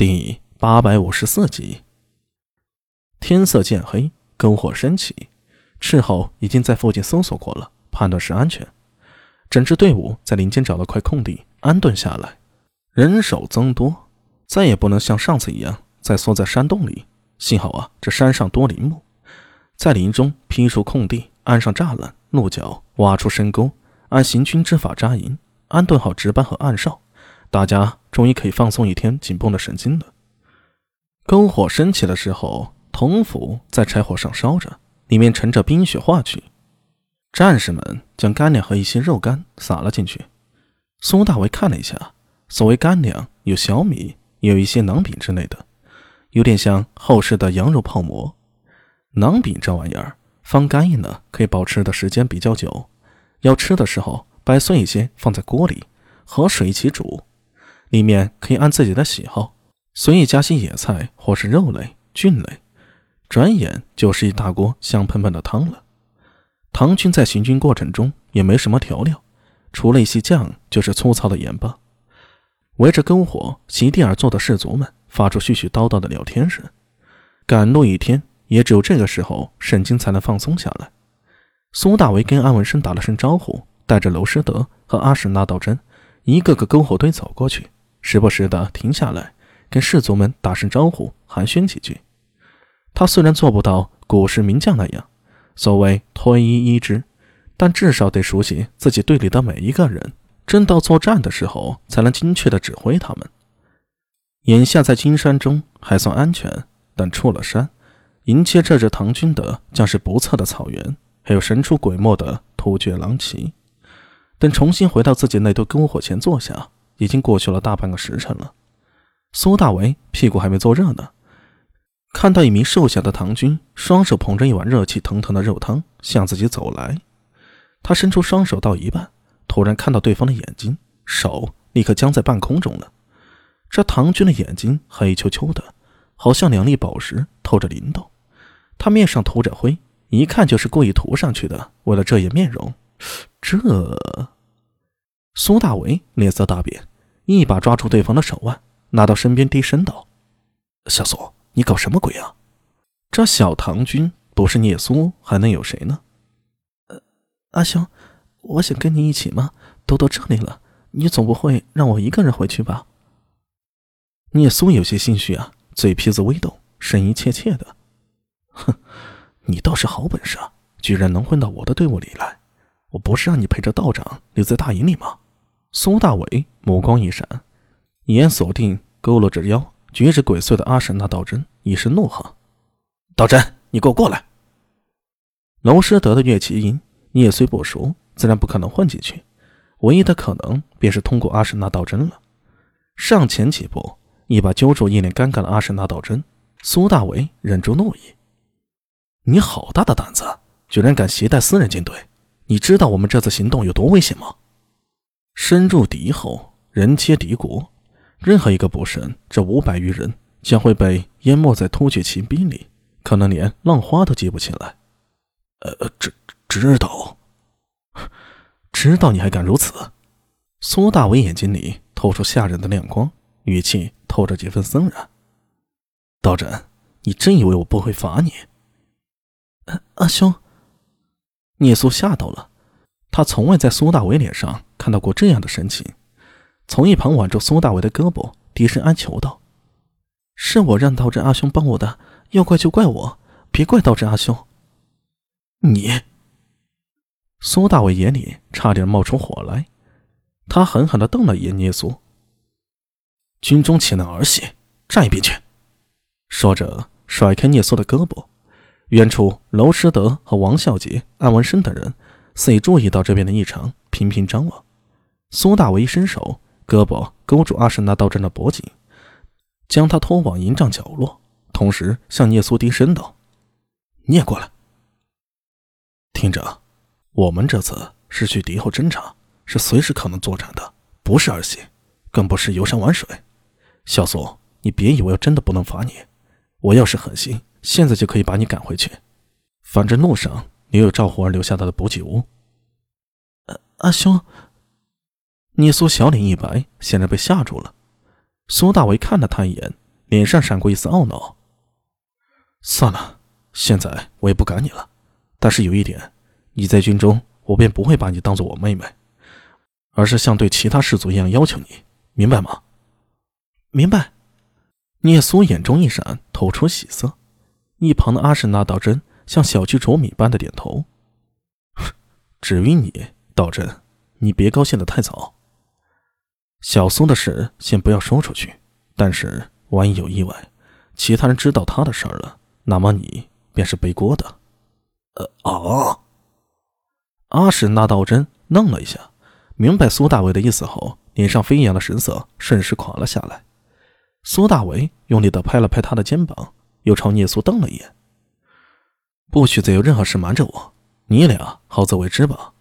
第八百五十四集，天色渐黑，篝火升起。斥候已经在附近搜索过了，判断是安全。整支队伍在林间找了块空地安顿下来，人手增多，再也不能像上次一样再缩在山洞里。幸好啊，这山上多林木，在林中劈出空地，安上栅栏、鹿角，挖出深沟，按行军之法扎营，安顿好值班和暗哨。大家终于可以放松一天紧绷的神经了。篝火升起的时候，铜釜在柴火上烧着，里面盛着冰雪化去。战士们将干粮和一些肉干撒了进去。苏大为看了一下，所谓干粮有小米，也有一些馕饼之类的，有点像后世的羊肉泡馍。馕饼这玩意儿放干硬了，可以保持的时间比较久。要吃的时候，掰碎一些放在锅里，和水一起煮。里面可以按自己的喜好随意加些野菜或是肉类、菌类，转眼就是一大锅香喷喷的汤了。唐军在行军过程中也没什么调料，除了一些酱，就是粗糙的盐巴。围着篝火席地而坐的士卒们发出絮絮叨叨的聊天声。赶路一天，也只有这个时候，沈经才能放松下来。苏大为跟安文生打了声招呼，带着娄师德和阿史那道真一个个篝火堆走过去。时不时的停下来，跟士卒们打声招呼，寒暄几句。他虽然做不到古时名将那样，所谓推一一之，但至少得熟悉自己队里的每一个人。真到作战的时候，才能精确的指挥他们。眼下在金山中还算安全，但出了山，迎接这支唐军的将是不测的草原，还有神出鬼没的突厥狼骑。等重新回到自己那堆篝火前坐下。已经过去了大半个时辰了，苏大为屁股还没坐热呢，看到一名瘦小的唐军，双手捧着一碗热气腾腾的肉汤向自己走来。他伸出双手到一半，突然看到对方的眼睛，手立刻僵在半空中了。这唐军的眼睛黑黢黢的，好像两粒宝石透着灵动。他面上涂着灰，一看就是故意涂上去的，为了遮掩面容。这，苏大为脸色大变。一把抓住对方的手腕，拿到身边，低声道：“小苏，你搞什么鬼啊？这小唐军不是聂苏，还能有谁呢？”“呃，阿兄，我想跟你一起吗。都到这里了，你总不会让我一个人回去吧？”聂苏有些心虚啊，嘴皮子微动，声音怯怯的：“哼，你倒是好本事啊，居然能混到我的队伍里来。我不是让你陪着道长留在大营里吗？”苏大伟目光一闪，眼锁定佝偻着腰、举止鬼祟的阿神那道真，一声怒喝：“道真，你给我过来！”龙师德的乐器音，你也虽不熟，自然不可能混进去，唯一的可能便是通过阿神那道真了。上前几步，一把揪住一脸尴尬的阿神那道真。苏大伟忍住怒意：“你好大的胆子，居然敢携带私人军队！你知道我们这次行动有多危险吗？”深入敌后，人皆敌国。任何一个不慎，这五百余人将会被淹没在突厥骑兵里，可能连浪花都接不起来。呃，知知道，知道你还敢如此？苏大伟眼睛里透出吓人的亮光，语气透着几分森然。道真，你真以为我不会罚你？阿兄，聂苏吓到了。他从未在苏大伟脸上看到过这样的神情，从一旁挽住苏大伟的胳膊，低声哀求道：“是我让道真阿兄帮我的，要怪就怪我，别怪道真阿兄。”你，苏大伟眼里差点冒出火来，他狠狠地瞪了一眼聂苏：“军中岂能儿戏？站一边去！”说着，甩开聂苏的胳膊。远处，娄师德和王孝杰、安文生等人。似已注意到这边的异常，频频张望。苏大为一伸手，胳膊勾住阿什那道真的脖颈，将他拖往营帐角落，同时向聂苏低声道：“你也过来。听着，我们这次是去敌后侦察，是随时可能作战的，不是儿戏，更不是游山玩水。小苏，你别以为我真的不能罚你，我要是狠心，现在就可以把你赶回去。反正路上……”你有赵虎儿留下他的补给屋。阿兄，聂苏小脸一白，显然被吓住了。苏大为看了他一眼，脸上闪过一丝懊恼。算了，现在我也不赶你了。但是有一点，你在军中，我便不会把你当做我妹妹，而是像对其他士族一样要求你，明白吗？明白。聂苏眼中一闪，透出喜色。一旁的阿什纳道真像小鸡啄米般的点头。至于你，道真，你别高兴的太早。小苏的事先不要说出去，但是万一有意外，其他人知道他的事儿了，那么你便是背锅的。呃啊！阿史那道真愣了一下，明白苏大伟的意思后，脸上飞扬的神色瞬时垮了下来。苏大伟用力的拍了拍他的肩膀，又朝聂苏瞪了一眼：“不许再有任何事瞒着我，你俩好自为之吧。”